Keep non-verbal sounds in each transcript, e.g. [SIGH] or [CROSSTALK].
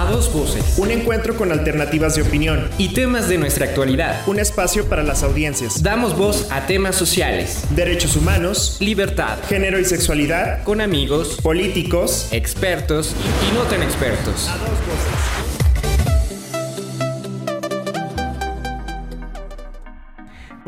A dos voces. Un encuentro con alternativas de opinión. Y temas de nuestra actualidad. Un espacio para las audiencias. Damos voz a temas sociales. Derechos humanos. Libertad. Género y sexualidad. Con amigos. Políticos. Expertos y no tan expertos. A dos voces.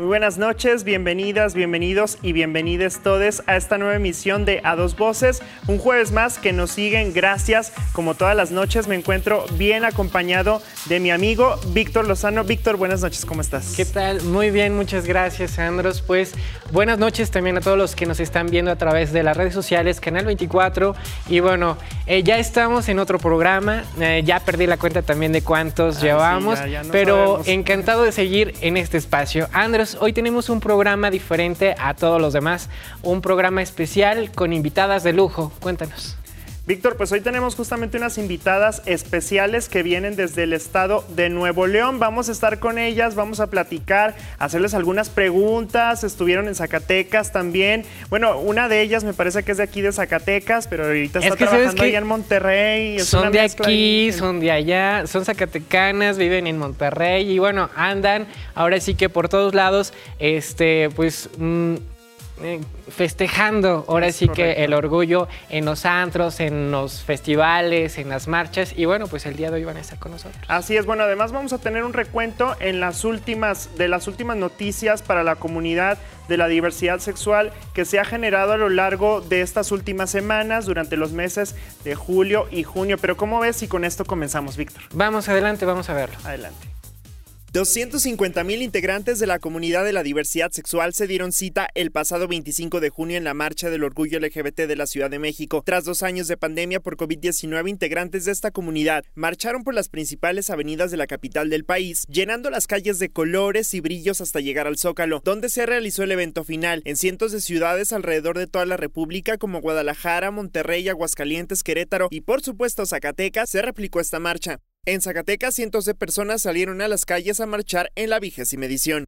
Muy buenas noches, bienvenidas, bienvenidos y bienvenides todos a esta nueva emisión de A Dos Voces. Un jueves más que nos siguen, gracias. Como todas las noches me encuentro bien acompañado de mi amigo Víctor Lozano. Víctor, buenas noches, ¿cómo estás? ¿Qué tal? Muy bien, muchas gracias, Andros. Pues buenas noches también a todos los que nos están viendo a través de las redes sociales, Canal 24. Y bueno, eh, ya estamos en otro programa. Eh, ya perdí la cuenta también de cuántos Ah, sí, llevamos, ya- ya no pero sabemos. encantado de seguir en este espacio. Andros, hoy tenemos un programa diferente a todos los demás, un programa especial con invitadas de lujo. Cuéntanos. Víctor, pues hoy tenemos justamente unas invitadas especiales que vienen desde el estado de Nuevo León. Vamos a estar con ellas, vamos a platicar, hacerles algunas preguntas. Estuvieron en Zacatecas también. Bueno, una de ellas me parece que es de aquí de Zacatecas, pero ahorita Es está que, ¿sabes trabajando allá en Monterrey. Es son de aquí, son de allá, son zacatecanas, viven en Monterrey y bueno, andan ahora sí que por todos lados, este, pues mm, festejando ahora Es sí correcto. que el orgullo en los antros, en los festivales, en las marchas y bueno, pues el día de hoy van a estar con nosotros. Así es, bueno, además vamos a tener un recuento en las últimas, de las últimas noticias para la comunidad de la diversidad sexual que se ha generado a lo largo de estas últimas semanas durante los meses de julio y junio. Pero ¿cómo ves si con esto comenzamos, Víctor? Vamos adelante, vamos a verlo. Adelante. 250 mil integrantes de la comunidad de la diversidad sexual se dieron cita el pasado 25 de junio en la Marcha del Orgullo LGBT de la Ciudad de México. Tras dos años de pandemia por COVID-19, integrantes de esta comunidad marcharon por las principales avenidas de la capital del país, llenando las calles de colores y brillos hasta llegar al Zócalo, donde se realizó el evento final. En cientos de ciudades alrededor de toda la República, como Guadalajara, Monterrey, Aguascalientes, Querétaro y por supuesto Zacatecas, se replicó esta marcha. En Zacatecas, cientos de personas salieron a las calles a marchar en la vigésima edición.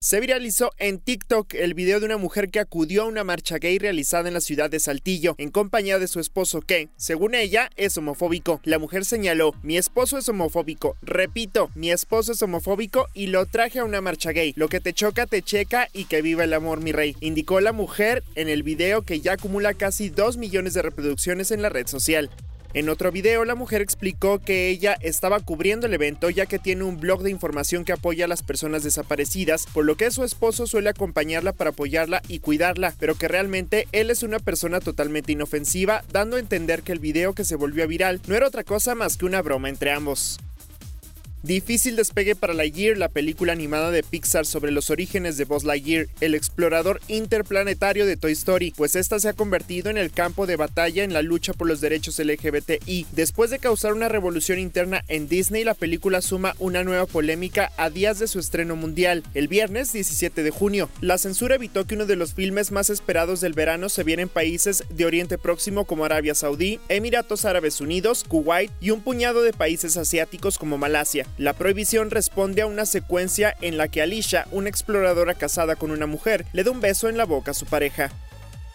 Se viralizó en TikTok el video de una mujer que acudió a una marcha gay realizada en la ciudad de Saltillo, en compañía de su esposo que, según ella, es homofóbico. La mujer señaló, mi esposo es homofóbico. Repito, mi esposo es homofóbico y lo traje a una marcha gay. Lo que te choca, te checa y que viva el amor, mi rey. Indicó la mujer en el video que ya acumula casi 2 millones de reproducciones en la red social. En otro video, la mujer explicó que ella estaba cubriendo el evento ya que tiene un blog de información que apoya a las personas desaparecidas, por lo que su esposo suele acompañarla para apoyarla y cuidarla, pero que realmente él es una persona totalmente inofensiva, dando a entender que el video que se volvió viral no era otra cosa más que una broma entre ambos. Difícil despegue para Lightyear, la película animada de Pixar sobre los orígenes de Buzz Lightyear, el explorador interplanetario de Toy Story, pues esta se ha convertido en el campo de batalla en la lucha por los derechos LGBTI. Después de causar una revolución interna en Disney, la película suma una nueva polémica a días de su estreno mundial, el viernes 17 de junio. La censura evitó que uno de los filmes más esperados del verano se viera en países de Oriente Próximo como Arabia Saudí, Emiratos Árabes Unidos, Kuwait y un puñado de países asiáticos como Malasia. La prohibición responde a una secuencia en la que Alicia, una exploradora casada con una mujer, le da un beso en la boca a su pareja.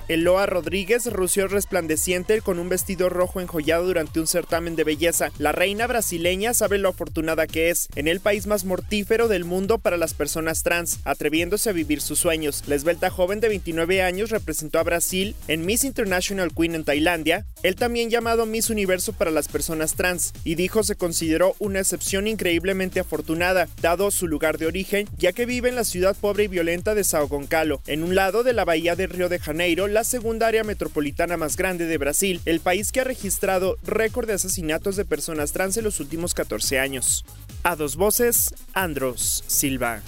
Eloa Rodríguez rució resplandeciente con un vestido rojo enjollado durante un certamen de belleza. La reina brasileña sabe lo afortunada que es en el país más mortífero del mundo para las personas trans, atreviéndose a vivir sus sueños. La esbelta joven de 29 años representó a Brasil en Miss International Queen en Tailandia, él también llamado Miss Universo para las personas trans, y dijo se consideró una excepción increíblemente afortunada, dado su lugar de origen, ya que vive en la ciudad pobre y violenta de Sao Goncalo, en un lado de la bahía de Río de Janeiro, la segunda área metropolitana más grande de Brasil, el país que ha registrado récord de asesinatos de personas trans en los últimos 14 años. A dos voces, Andros Silva.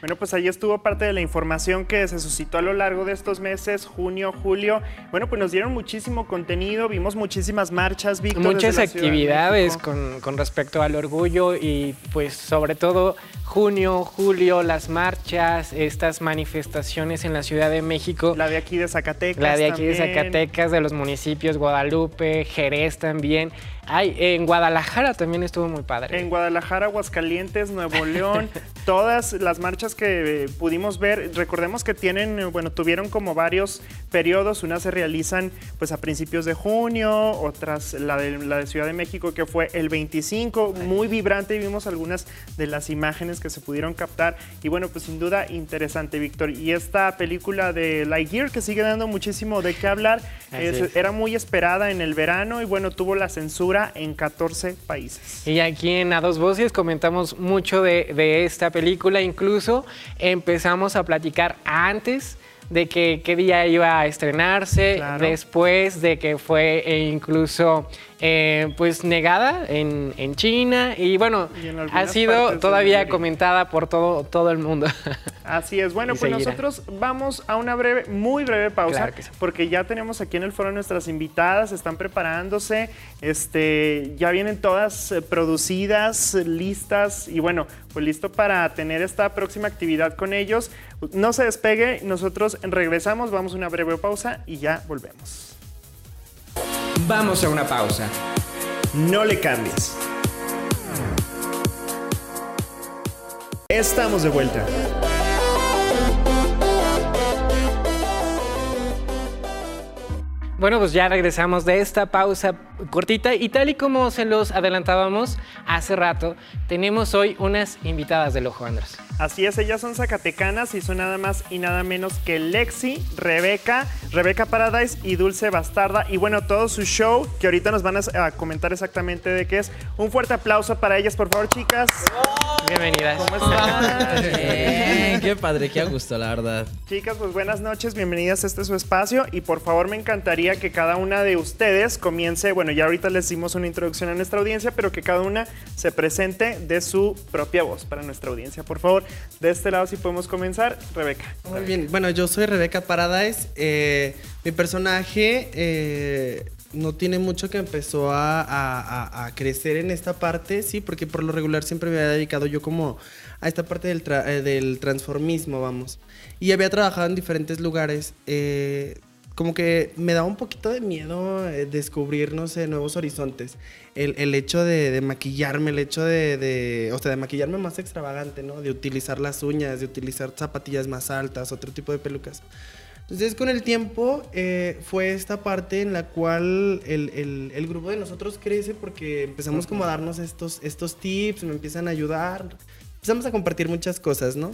Bueno, pues ahí estuvo parte de la información que se suscitó a lo largo de estos meses, junio, julio. Bueno, pues nos dieron muchísimo contenido, vimos muchísimas marchas, Víctor. Muchas de actividades con, con respecto al orgullo y pues sobre todo junio, julio, las marchas, estas manifestaciones en la Ciudad de México. La de aquí de Zacatecas. La de aquí de también. Zacatecas, de los municipios Guadalupe, Jerez también. Ay, en Guadalajara también estuvo muy padre. En Guadalajara, Aguascalientes, Nuevo León, [LAUGHS] todas las marchas que eh, pudimos ver, recordemos que tienen, eh, bueno, tuvieron como varios periodos. Unas se realizan pues a principios de junio, otras la de, la de Ciudad de México que fue el 25, muy vibrante y vimos algunas de las imágenes que se pudieron captar y bueno pues sin duda interesante Víctor. Y esta película de Lightyear que sigue dando muchísimo de qué hablar, es, era muy esperada en el verano y bueno tuvo la censura en 14 países. Y aquí en A Dos Voces comentamos mucho de, de esta película, incluso empezamos a platicar antes de que qué día iba a estrenarse, Claro. después de que fue eh, incluso eh, pues negada en, en China y bueno, Y ha sido todavía comentada por todo, todo el mundo. [LAUGHS] Así es. Bueno, Y pues seguirá. nosotros vamos a una breve, muy breve pausa, Claro que sí. porque ya tenemos aquí en el foro nuestras invitadas, están preparándose, este, ya vienen todas eh, producidas, listas y bueno, pues listo para tener esta próxima actividad con ellos. No se despegue, nosotros regresamos, vamos a una breve pausa y ya volvemos. Vamos a una pausa. No le cambies. Estamos de vuelta. Bueno, pues ya regresamos de esta pausa cortita y tal y como se los adelantábamos hace rato, tenemos hoy unas invitadas del Ojo Andrés. Así es, ellas son zacatecanas y son nada más y nada menos que Lexi, Rebeca, Rebeca Paradise y Dulce Bastarda. Y bueno, todo su show, que ahorita nos van a, comentar exactamente de qué es. Un fuerte aplauso para ellas, por favor, chicas. Bienvenidas. ¿Cómo están? Bien, qué padre, qué gusto, la verdad. Chicas, pues buenas noches, bienvenidas a este su espacio y por favor me encantaría que cada una de ustedes comience, bueno, ya ahorita les dimos una introducción a nuestra audiencia, pero que cada una se presente de su propia voz para nuestra audiencia. Por favor, de este lado si podemos comenzar, Rebeca. Muy bien, bueno, yo soy Rebeca Paradise. eh, mi personaje eh, no tiene mucho que empezó a, a- a- a crecer en esta parte, sí, porque por lo regular siempre me había dedicado yo como a esta parte del, tra- eh, del transformismo, vamos. Y había trabajado en diferentes lugares. eh, como que me daba un poquito de miedo eh, descubrir, no sé, nuevos horizontes. El, el hecho de, de maquillarme, el hecho de, de, o sea, de maquillarme más extravagante, ¿no? De utilizar las uñas, de utilizar zapatillas más altas, otro tipo de pelucas. Entonces, con el tiempo, eh, fue esta parte en la cual el, el- el grupo de nosotros crece porque empezamos como a darnos estos, estos tips, me empiezan a ayudar. Empezamos a compartir muchas cosas, ¿no?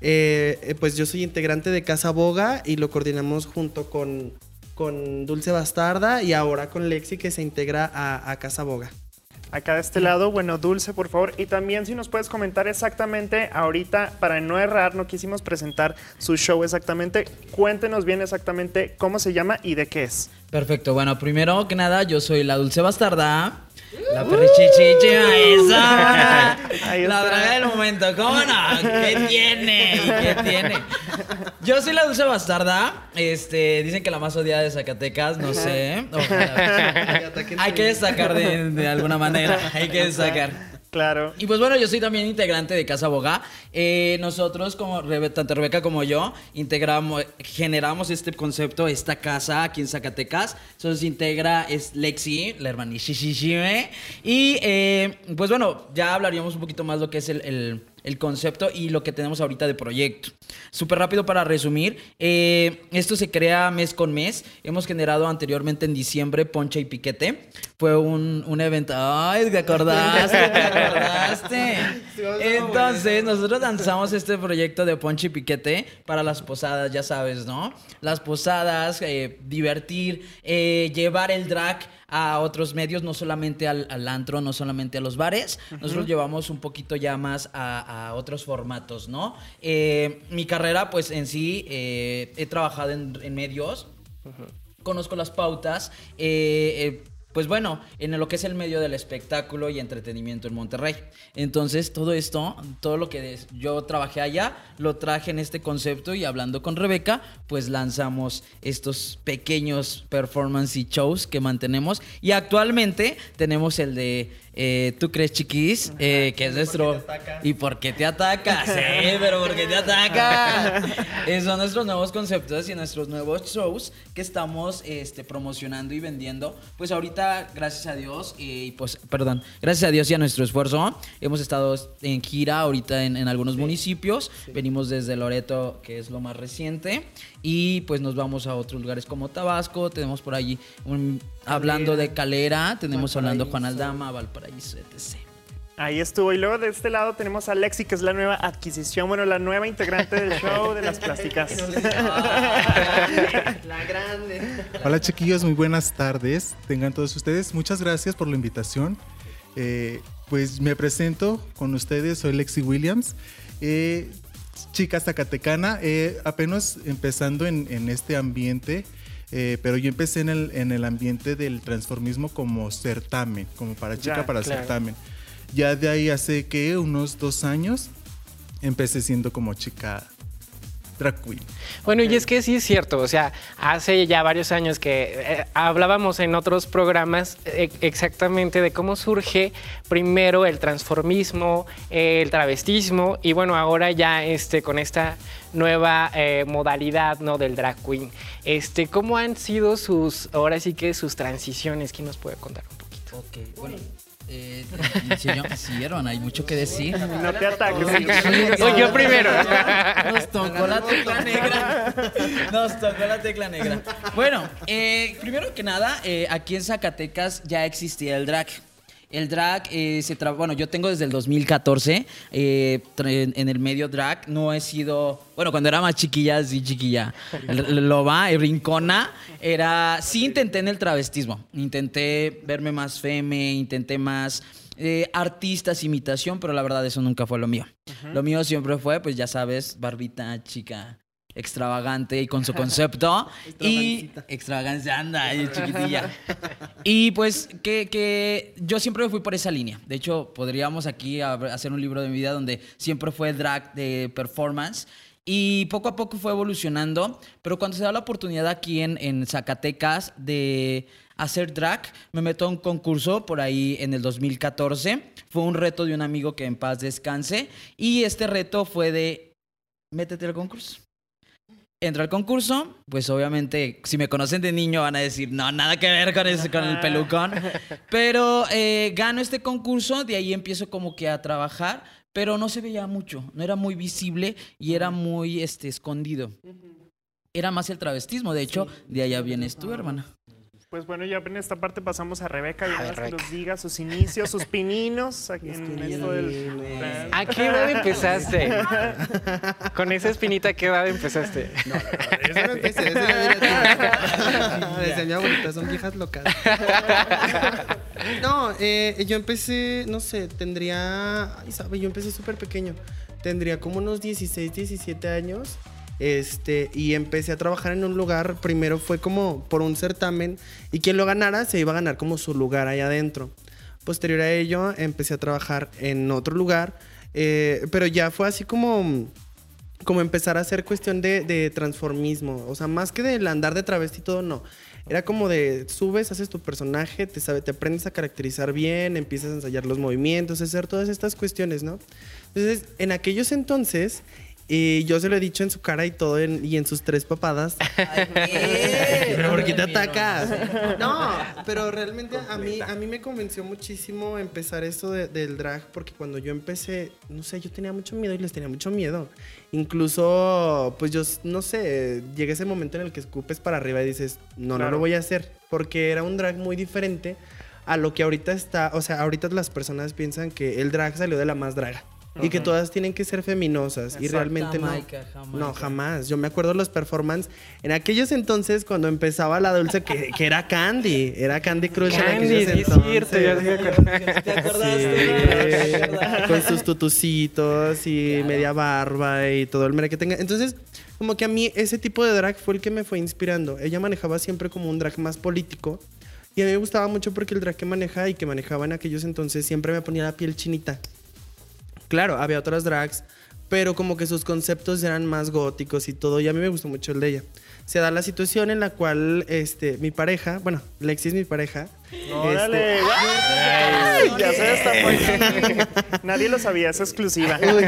Eh, eh, pues yo soy integrante de Casa Boga y lo coordinamos junto con, con Dulce Bastarda y ahora con Lexi que se integra a, a Casa Boga. Acá de este lado, bueno, Dulce, por favor. Y también si nos puedes comentar exactamente, ahorita, para no errar, no quisimos presentar su show exactamente. Cuéntenos bien exactamente cómo se llama y de qué es. Perfecto, bueno, primero que nada, yo soy la dulce bastarda. La perrichichicha esa. [LAUGHS] Ahí la draga del momento, ¿cómo no? ¿Qué [LAUGHS] tiene? ¿Y ¿Qué tiene? Yo soy la dulce bastarda. Este, dicen que la más odiada de Zacatecas, no sé. [LAUGHS] Ojalá. Hay que destacar de, de alguna manera. Hay que destacar. Claro. Y pues bueno, yo soy también integrante de Casa Boga. Eh, nosotros, como Rebe- tanto Rebeca como yo, integramos, generamos este concepto, esta casa aquí en Zacatecas. Entonces integra es Lexi, la hermanishishishime. Y eh, pues bueno, ya hablaríamos un poquito más lo que es el- el concepto y lo que tenemos ahorita de proyecto. Súper rápido para resumir. eh, esto se crea mes con mes. Hemos generado anteriormente en diciembre Poncha y Piquete. Fue un, un evento. ¡Ay, te acordaste! ¡Te acordaste! [LAUGHS] Entonces, nosotros lanzamos este proyecto de Poncha y Piquete para las posadas, ya sabes, ¿no? Las posadas, eh, divertir, eh, llevar el drag a otros medios, no solamente al, al antro, no solamente a los bares. Nosotros llevamos un poquito ya más a, a otros formatos, ¿no? Eh, mi carrera, pues en sí, eh, he trabajado en, en medios, conozco las pautas. eh, pues bueno, en lo que es el medio del espectáculo y entretenimiento en Monterrey. Entonces, todo esto, todo lo que yo trabajé allá, lo traje en este concepto y hablando con Rebeca, pues lanzamos estos pequeños performance y shows que mantenemos. Y actualmente tenemos el de eh, ¿Tú crees chiquis? Eh, que es nuestro... ¿Y por qué te atacas? Sí, pero ¿por qué te atacas? [LAUGHS] Eh, son nuestros nuevos conceptos y nuestros nuevos shows que estamos este, promocionando y vendiendo. Pues ahorita gracias a Dios, y pues, perdón, gracias a Dios y a nuestro esfuerzo, hemos estado en gira ahorita en, en algunos municipios. Venimos desde Loreto, que es lo más reciente, y pues nos vamos a otros lugares como Tabasco. Tenemos por allí, un- hablando de Calera, tenemos hablando Juan Aldama, Valparaíso, etc. Ahí estuvo. Y luego de este lado tenemos a Lexi, que es la nueva adquisición, bueno, la nueva integrante del show de las plásticas. [LAUGHS] La grande. Hola chiquillos, muy buenas tardes. Tengan todos ustedes. Muchas gracias por la invitación. Eh, pues me presento con ustedes, soy Lexi Williams, eh, chica zacatecana, eh, apenas empezando en, en este ambiente, eh, pero yo empecé en el, en el ambiente del transformismo como certamen, como para chica Ya, para claro. certamen. Ya de ahí hace que unos dos años empecé siendo como chica drag queen. Bueno, y es que sí es cierto, o sea, hace ya varios años que eh, hablábamos en otros programas eh, exactamente de cómo surge primero el transformismo, eh, el travestismo y bueno, ahora ya este, con esta nueva eh, modalidad ¿no? del drag queen. Este, ¿Cómo han sido sus, ahora sí que sus transiciones? ¿Quién nos puede contar un poquito? Ok, bueno. Eh, señor, siguieron, hay mucho que decir. No te ataques. Oye, yo primero. Nos tocó la tecla negra. Nos tocó la tecla negra. Bueno, eh, primero que nada, eh, aquí en Zacatecas ya existía el drag. El drag eh, se trabaja, bueno, yo tengo desde el 2014 eh, tra- en, el medio drag, no he sido, bueno, cuando era más chiquilla, sí chiquilla, loba, rincona, era, sí intenté en el travestismo, intenté verme más feme, intenté más eh, artistas, imitación, pero la verdad eso nunca fue lo mío. Lo mío siempre fue, pues ya sabes, barbita, chica, extravagante y con su [LAUGHS] concepto. y extravagancia, anda, chiquitilla. y pues que, que yo siempre fui por esa línea. De hecho, podríamos aquí hacer un libro de mi vida donde siempre fue drag de performance. Y poco a poco fue evolucionando, pero cuando se da la oportunidad aquí en, en Zacatecas de hacer drag, me meto a un concurso por ahí en el 2014. Fue un reto de un amigo que en paz descanse. Y este reto fue de, métete al concurso. Entro al concurso, pues obviamente, si me conocen de niño van a decir, no, nada que ver con, ese, con el pelucón. [LAUGHS] Pero eh, gano este concurso, de ahí empiezo como que a trabajar, pero no se veía mucho, no era muy visible y era muy este, escondido. Era más el travestismo, de hecho, de allá vienes tú, hermana. Pues bueno, ya en esta parte pasamos a Rebeca y A ver, que nos diga sus inicios, sus pininos [LAUGHS] aquí en esto del... ¿A qué edad empezaste? [LAUGHS] Con esa espinita, ¿a qué edad empezaste? Eso no empecé, [LAUGHS] eso ya Desde mi abuelita, son viejas locas. No, eh, yo empecé, no sé, tendría. Ay, sabe, yo empecé súper pequeño. Tendría como unos 16, 17 años. Este, y empecé a trabajar en un lugar. Primero fue como por un certamen. Y quien lo ganara se iba a ganar como su lugar ahí adentro. Posterior a ello, empecé a trabajar en otro lugar. eh, pero ya fue así como como empezar a hacer cuestión de, transformismo. O sea, más que del andar de travesti todo, no. Era como de subes, haces tu personaje, te, sabe, te aprendes a caracterizar bien, empiezas a ensayar los movimientos, hacer todas estas cuestiones, ¿no? Entonces, en aquellos entonces, y yo se lo he dicho en su cara y todo, en- y en sus tres papadas. [LAUGHS] Pero ¿por qué te atacas? No, pero realmente a mí, a mí me convenció muchísimo empezar esto de- del drag porque cuando yo empecé, no sé, yo tenía mucho miedo y les tenía mucho miedo. Incluso, pues yo, no sé, llega ese momento en el que escupes para arriba y dices, no, no lo voy a hacer. Porque era un drag muy diferente a lo que ahorita está, o sea, ahorita las personas piensan que el drag salió de la más draga. Y que todas tienen que ser feminosas. Y realmente no. Jamaica, Jamaica. No, jamás. Yo me acuerdo los performances en aquellos entonces cuando empezaba la dulce que, que era Candy. Era Candy Crush en Candy, aquellos sí es entonces. ¿Te acordaste? Sí, con sus tutucitos y media barba y todo el mere que tenga. Entonces, como que a mí ese tipo de drag fue el que me fue inspirando. Ella manejaba siempre como un drag más político. Y a mí me gustaba mucho porque el drag que maneja y que manejaba en aquellos entonces siempre me ponía la piel chinita. Claro, había otras drags, pero como que sus conceptos eran más góticos y todo. Y a mí me gustó mucho el de ella. se da la situación en la cual este, mi pareja, bueno, Lexi es mi pareja. Órale, este, ¡Ay! ya se destapó. Nadie lo sabía, es exclusiva. uy,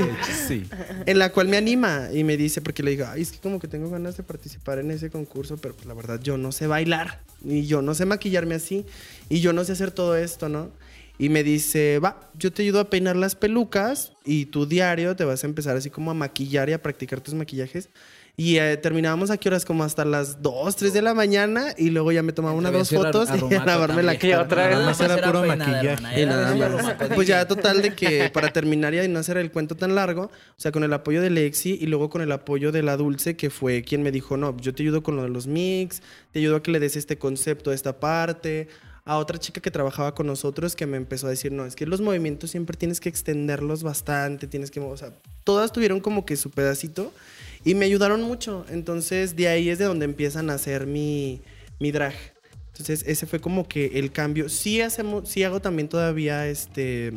uy, Sí. en la cual me anima y me dice, porque le digo, ay, es que como que tengo ganas de participar en ese concurso, pero pues, la verdad yo no sé bailar, y yo no sé maquillarme así, y yo no sé hacer todo esto, ¿no? Y me dice, va, yo te ayudo a peinar las pelucas y tu diario te vas a empezar así como a maquillar y a practicar tus maquillajes. Y eh, terminábamos a qué horas, como hasta las 2, 3 de la mañana, y luego ya me tomaba unas dos fotos y a lavarme la Y cara. otra vez. Nada más era puro maquillaje. Nada más. Pues ya total de que para terminar y no hacer el cuento tan largo, o sea, con el apoyo de Lexi y luego con el apoyo de la Dulce, que fue quien me dijo, no, yo te ayudo con lo de los mix, te ayudo a que le des este concepto a esta parte. A otra chica que trabajaba con nosotros que me empezó a decir, no, es que los movimientos siempre tienes que extenderlos bastante, tienes que, o sea, todas tuvieron como que su pedacito y me ayudaron mucho. Entonces de ahí es de donde empiezan a hacer mi, mi drag. Entonces ese fue como que el cambio. Sí hacemos, sí hago también todavía este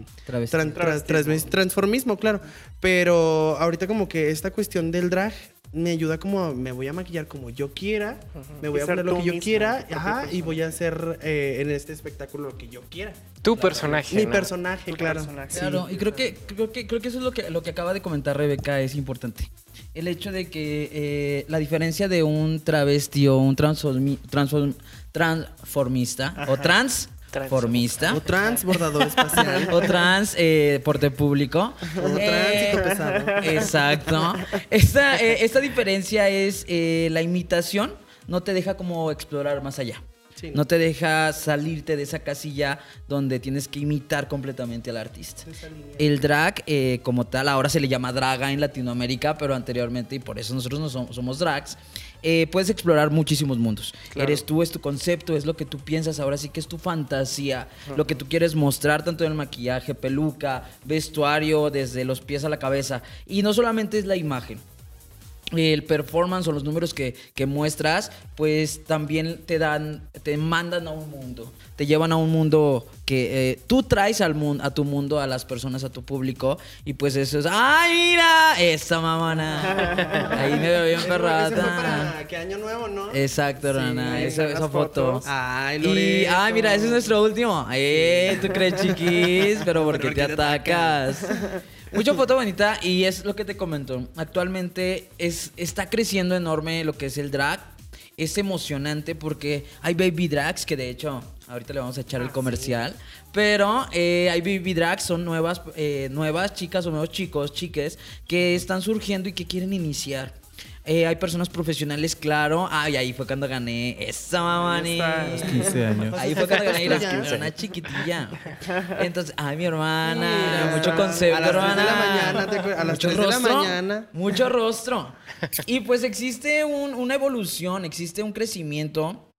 tran- tras- transformismo, claro. Pero ahorita como que esta cuestión del drag me ayuda como a- me voy a maquillar como yo quiera, me voy Y a poner lo que yo misma, quiera, ajá, y voy a hacer eh, en este espectáculo lo que yo quiera. Tu personaje. Mi ¿no? personaje, Tu claro. personaje. Claro, y creo que, creo que creo que eso es lo que, lo que acaba de comentar Rebeca es importante. El hecho de que eh, la diferencia de un travesti o un transformi- transform- transformista o transformista O transbordador [LAUGHS] espacial. o trans eh, porte público. O Eh, tránsito pesado. Exacto. Esta, eh, esta diferencia es eh, la imitación no te deja como explorar más allá. Sí. No te deja salirte de esa casilla donde tienes que imitar completamente al artista. El drag, eh, como tal, ahora se le llama draga en Latinoamérica, pero anteriormente, y por eso nosotros no somos, somos drags, eh, puedes explorar muchísimos mundos. Eres tú, es tu concepto, es lo que tú piensas, ahora sí que es tu fantasía, lo que tú quieres mostrar, tanto en el maquillaje, peluca, vestuario, desde los pies a la cabeza. Y no solamente es la imagen el performance o los números que, que muestras, pues también te dan, te mandan a un mundo, te llevan a un mundo que eh, tú traes al mundo, a tu mundo, a las personas, a tu público, y pues eso es, ¡ay, mira! Esa mamana. [LAUGHS] Ahí me veo bien perrata. para que año nuevo, ¿no? Exacto, Rana, ahí esa, esa foto. Ay, Y, Loreto. ah, mira, ese es nuestro último. Eh, tú crees chiquis, [LAUGHS] pero ¿por qué ¿por te qué te atacas? Mucha foto bonita y es lo que te comento. Actualmente es, está creciendo enorme lo que es el drag. Es emocionante porque hay baby drags que de hecho ahorita le vamos a echar el comercial. Pero eh, hay baby drags, son nuevas, eh, nuevas chicas o nuevos chicos, chiques, que están surgiendo y que quieren iniciar. Eh, hay personas profesionales, claro. Ay, ahí fue cuando gané esa mamani. Los 15 años. Ahí fue cuando gané la una chiquitilla. Entonces, ay, mi hermana, Mira, mucho concepto, a las tres de hermana. la mañana, ¿te? A las Mucho tres de la rostro, mañana. Mucho [LAUGHS] rostro. Y pues existe un- una evolución, existe un crecimiento.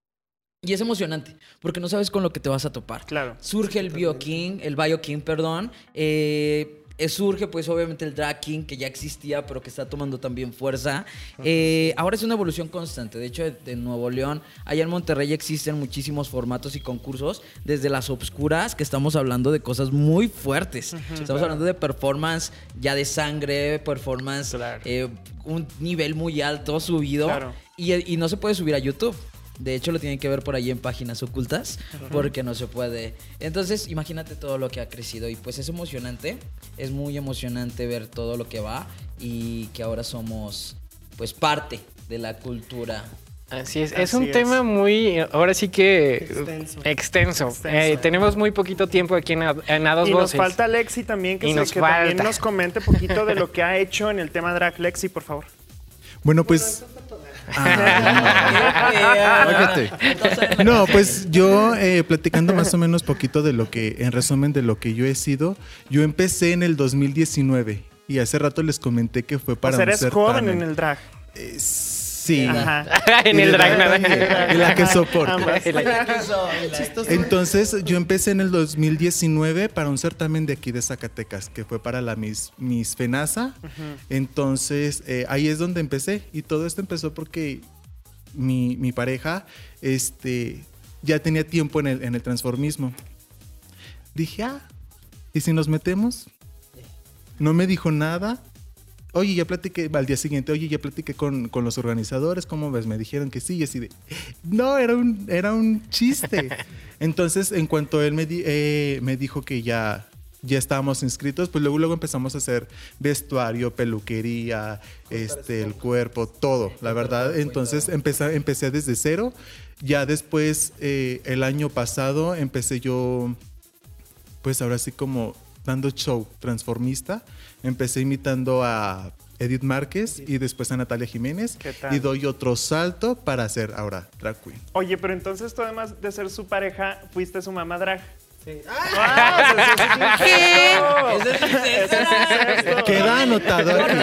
Y es emocionante, porque no sabes con lo que te vas a topar. Claro. Surge el Bioking, el Bioking, perdón. eh, surge pues obviamente el Drag King, que ya existía, pero que está tomando también fuerza. Eh, ahora es una evolución constante. De hecho, de Nuevo León, allá en Monterrey existen muchísimos formatos y concursos, desde las obscuras, que estamos hablando de cosas muy fuertes. Estamos hablando de performance ya de sangre, performance, Claro. eh, un nivel muy alto, subido. Claro. Y, y no se puede subir a YouTube. De hecho, lo tienen que ver por ahí en páginas ocultas, porque no se puede. Entonces, imagínate todo lo que ha crecido. Y pues es emocionante, es muy emocionante ver todo lo que va y que ahora somos, pues, parte de la cultura. Así es, es Así un es. tema muy, ahora sí que Extenso. extenso. Extenso. Eh, tenemos muy poquito tiempo aquí en, A- en A Dos Y nos Voces. falta Lexi también, que, Y se- nos que también falta. nos comente poquito de lo que ha hecho en el tema drag. Lexi, por favor. Bueno, pues. Óyete. No, pues yo eh, platicando más o menos poquito de lo que, en resumen de lo que yo he sido, yo empecé en el 2019 y hace rato les comenté que fue para o sea, un joven en el drag. Eh, sí. Ajá. [LAUGHS] en el de drag la- [LAUGHS] que. Chistoso. Entonces yo empecé en el 2019 para un certamen de aquí de Zacatecas, que fue para la Miss, Miss Fenasa. Entonces eh, ahí es donde empecé y todo esto empezó porque mi, mi pareja este, ya tenía tiempo en el, en el transformismo. Dije, ah, ¿y si nos metemos? No me dijo nada oye, ya platiqué, al día siguiente, oye, ya platiqué con, con los organizadores, ¿cómo ves? Me dijeron que sí, y así de, no, era un, era un chiste. [LAUGHS] Entonces, en cuanto él me, di- eh, me dijo que ya, ya estábamos inscritos, pues luego, luego empezamos a hacer vestuario, peluquería, este, el cuerpo, todo, la verdad. Entonces, empecé, empecé desde cero. Ya después, eh, el año pasado, empecé yo pues ahora sí como dando show transformista. Empecé imitando a Edith Márquez y después a Natalia Jiménez. ¿Qué tal? Y doy otro salto para hacer ahora drag queen. Oye, pero entonces tú además de ser su pareja, fuiste su mamá drag. Sí. [LAUGHS] Eso es incesto. Queda anotado aquí.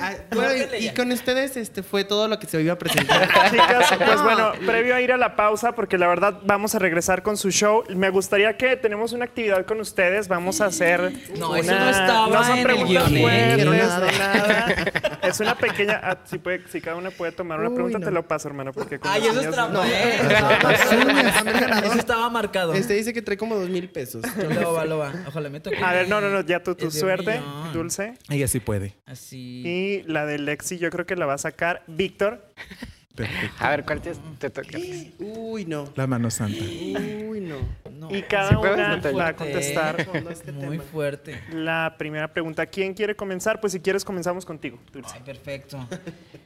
Ay, y, y con ustedes este fue todo lo que se iba a presentar. [LAUGHS] Chicas, pues bueno, previo a ir a la pausa, porque la verdad vamos a regresar con su show, me gustaría que tenemos una actividad con ustedes, vamos a hacer No, una- eso no estaba no son en el preguntas ¿eh? fuertes, No, no nada. nada. Es una pequeña, ah, si, puede, si cada uno puede tomar una Uy, pregunta, no. te lo paso, hermano, porque con Ay, eso es niñas trampa, no. [LAUGHS] Eso estaba marcado. Este dice que trae como dos mil pesos. Lo va, lo va. Ojalá me toque. A ver, no, no, no, ya tu, tu suerte. Dulce. Ella sí puede. Así. Y la de Lexi, yo creo que la va a sacar Víctor. Perfecto. A ver, ¿cuál te, te toca? Uy, no. La mano santa. Uy, no. No, Y cada ¿Sí puedes? una No va a Fuerte. contestar este Muy tema. fuerte. la primera pregunta. ¿Quién quiere comenzar? Pues si quieres, comenzamos contigo, Dulce. Ay, perfecto.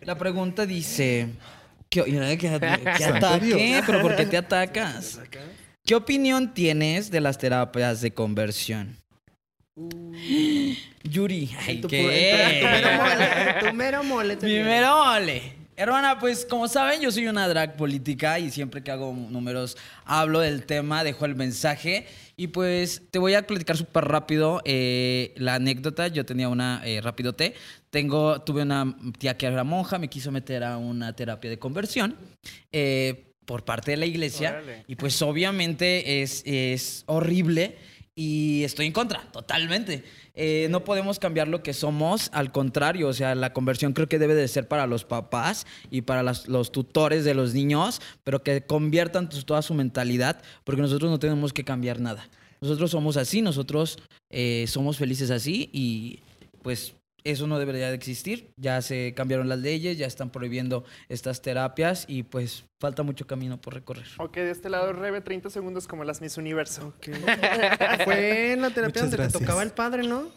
La pregunta dice. ¿Qué, Santo [LAUGHS] ataque, pero ¿por qué te atacas? ¿Qué opinión tienes de las terapias de conversión? Yuri, ay, Tu pu- Tu mero mole. Tu mero mole. te digo. Primero, ole. Hermana, pues como saben, yo soy una drag política y siempre que hago números hablo del tema, dejo el mensaje y pues te voy a platicar súper rápido eh, la anécdota. Yo tenía una eh, rápido té. Tengo, tuve una tía que era monja, me quiso meter a una terapia de conversión eh, por parte de la iglesia Órale. y pues obviamente es, es horrible y estoy en contra, totalmente. Eh, no podemos cambiar lo que somos, al contrario, o sea, la conversión creo que debe de ser para los papás y para los tutores de los niños, pero que conviertan toda su mentalidad, porque nosotros no tenemos que cambiar nada. Nosotros somos así, nosotros eh, somos felices así y pues eso no debería de existir. Ya se cambiaron las leyes, ya están prohibiendo estas terapias y pues falta mucho camino por recorrer. Ok, de este lado, Rebe, 30 segundos como las Miss Universo. Ok. [LAUGHS] Fue en la terapia Muchas donde gracias. te tocaba el padre, ¿no? [LAUGHS]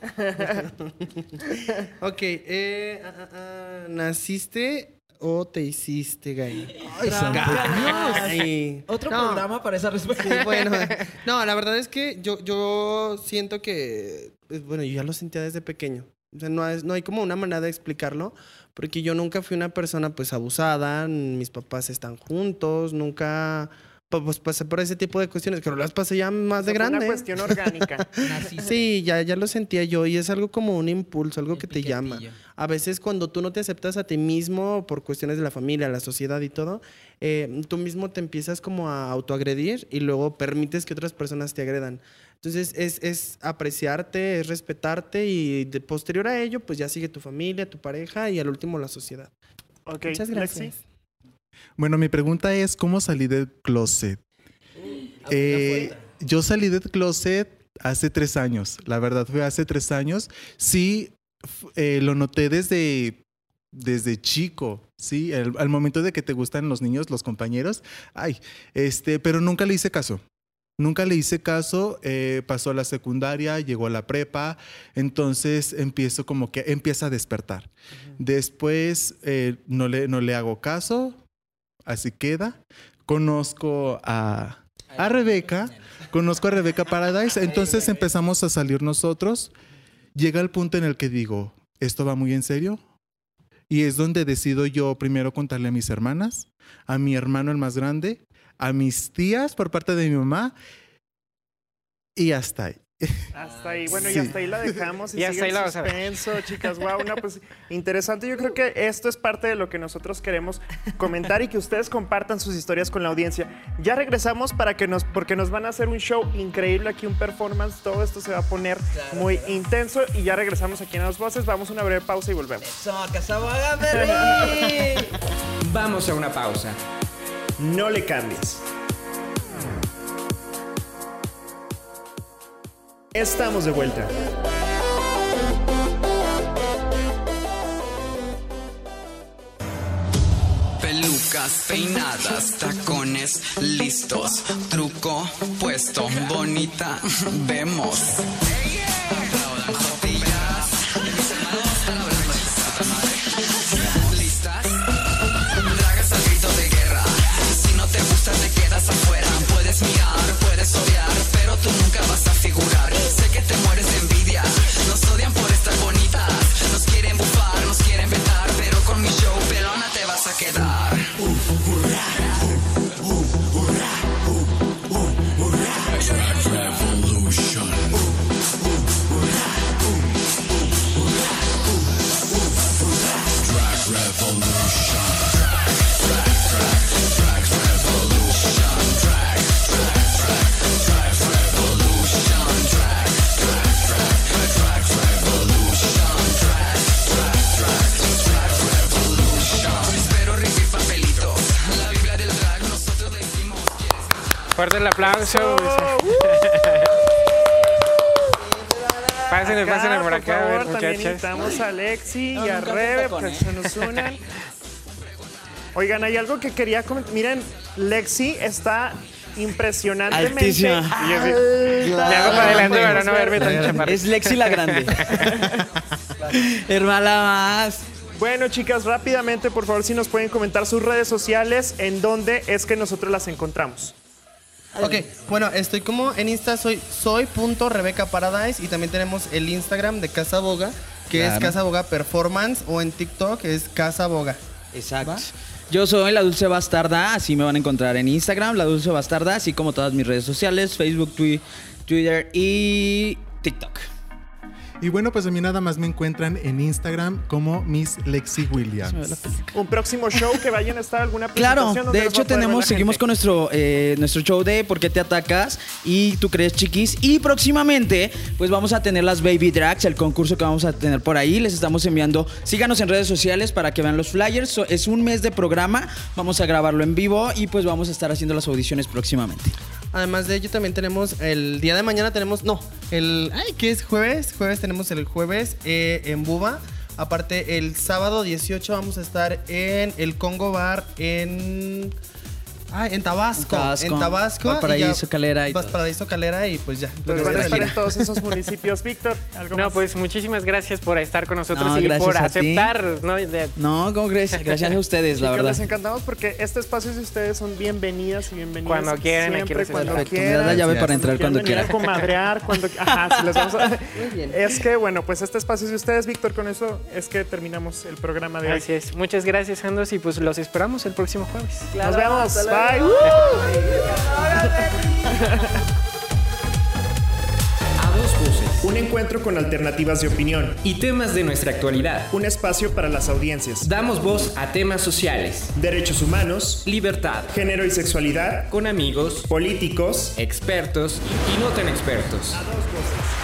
ok. eh, ah, ah, ah, ¿Naciste o te hiciste gay? Ay. Otro No. programa para esa respuesta. Sí, bueno, no, la verdad es que yo, yo siento que, pues, bueno, yo ya lo sentía desde pequeño. O sea, no, es- no hay como una manera de explicarlo, porque yo nunca fui una persona pues abusada, mis papás están juntos, nunca pues pasé por ese tipo de cuestiones, pero las pasé ya más de grande. Una cuestión orgánica. [LAUGHS] Naciste Sí, ya, ya lo sentía yo y es algo como un impulso, algo el que te llama. A veces cuando tú no te aceptas a ti mismo por cuestiones de la familia, la sociedad y todo, eh, tú mismo te empiezas como a autoagredir y luego permites que otras personas te agredan. Entonces es, es apreciarte, es respetarte y de posterior a ello pues ya sigue tu familia, tu pareja y al último la sociedad. Ok, Muchas gracias. Lexi. Bueno, mi pregunta es, ¿cómo salí del closet? Eh, yo salí del closet hace tres años. La verdad fue hace tres años. Sí, eh, lo noté desde, desde chico. Sí, el- al momento de que te gustan los niños, los compañeros. Ay, este, pero nunca le hice caso. Nunca le hice caso, eh, pasó a la secundaria, llegó a la prepa, entonces empiezo como que empieza a despertar. Después eh, no, le, no le hago caso, así queda. Conozco a, a Rebeca, conozco a Rebeca Paradise, [LAUGHS] entonces empezamos a salir nosotros. Llega el punto en el que digo, ¿esto va muy en serio? Y es donde decido yo primero contarle a mis hermanas, a mi hermano el más grande, a mis tías por parte de mi mamá y hasta ahí. Hasta ahí, bueno, y Sí. hasta ahí la dejamos. Y, Y hasta sigue ahí la vas a ver. suspenso, [LAUGHS] chicas. Wow, no, pues interesante. Yo creo que esto es parte de lo que nosotros queremos comentar y que ustedes compartan sus historias con la audiencia. Ya regresamos para que nos, porque nos van a hacer un show increíble aquí, un performance. Todo esto se va a poner muy intenso y ya regresamos aquí en Las Voces. Vamos a una breve pausa y volvemos. Eso. [LAUGHS] Vamos a una pausa. No le cambies. Estamos de vuelta. Pelucas, peinadas, tacones, listos, truco puesto, bonita, vemos. Fuerte el aplauso. [LAUGHS] Pásenle, pásenle por acá, a ver, favor, también invitamos a Alexi No, y a Rebe para que se nos unan. [LAUGHS] Oigan, hay algo que quería comentar. Miren, Lexi está impresionantemente Altísima. Sí, Me hago para adelante para no verme tan chaparrita. Es Lexi la [LAUGHS] grande. Hermana más. Bueno, chicas, rápidamente, por favor, si nos pueden comentar sus redes sociales, en dónde es que nosotros las encontramos. Ok, bueno, estoy como en Insta, soy soy.rebeca Paradise y también tenemos el Instagram de Casa Boga, que es. Casa Boga Performance, o en TikTok es Casa Boga. Exacto. Yo soy la Dulce Bastarda, así me van a encontrar en Instagram, la Dulce Bastarda, así como todas mis redes sociales, Facebook, Twi- Twitter y TikTok. Y bueno, pues a mí nada más me encuentran en Instagram como Miss Lexi Williams. Un próximo show que vayan a estar alguna Claro, presentación donde de hecho tenemos, seguimos gente. con nuestro, eh, nuestro show de ¿Por qué te atacas? Y tú crees chiquis. Y próximamente, pues vamos a tener las Baby Drags, el concurso que vamos a tener por ahí. Les estamos enviando, síganos en redes sociales para que vean los flyers. Es un mes de programa, vamos a grabarlo en vivo y pues vamos a estar haciendo las audiciones próximamente. Además de ello también tenemos el día de mañana tenemos, no, el, ay, ¿qué es? Jueves, jueves tenemos el jueves eh, en Buba. Aparte el sábado 18 vamos a estar en el Congo Bar en... Ah, en Tabasco. Tabasco, En Tabasco. Valparaíso, Calera y. Valparaíso, Calera y pues ya. Entonces van a estar en todos esos municipios. [LAUGHS] Víctor, algo No, más? pues muchísimas gracias por estar con nosotros No, y gracias por aceptar, ¿no? De- No, ¿cómo crees? Gracias a ustedes, la verdad. les encantamos porque este espacio de ustedes son bienvenidas y bienvenidos. Cuando quieran, aquí siempre, los cuando Perfecto, me quieran. das la llave para entrar quieran cuando venir a quiera. comadrear, cuando... [LAUGHS] Ajá, sí, les vamos a... Es que, bueno, pues este espacio es de ustedes, Víctor. Con eso es que terminamos el programa de hoy. Así es. Muchas gracias, Andros, y pues los esperamos el próximo jueves. Nos vemos. Bye. A dos voces Un encuentro con alternativas de opinión. y temas de nuestra actualidad. Un espacio para las audiencias. Damos voz a temas sociales, Derechos humanos, libertad, género y sexualidad, con amigos, políticos. expertos y no tan expertos. A dos voces.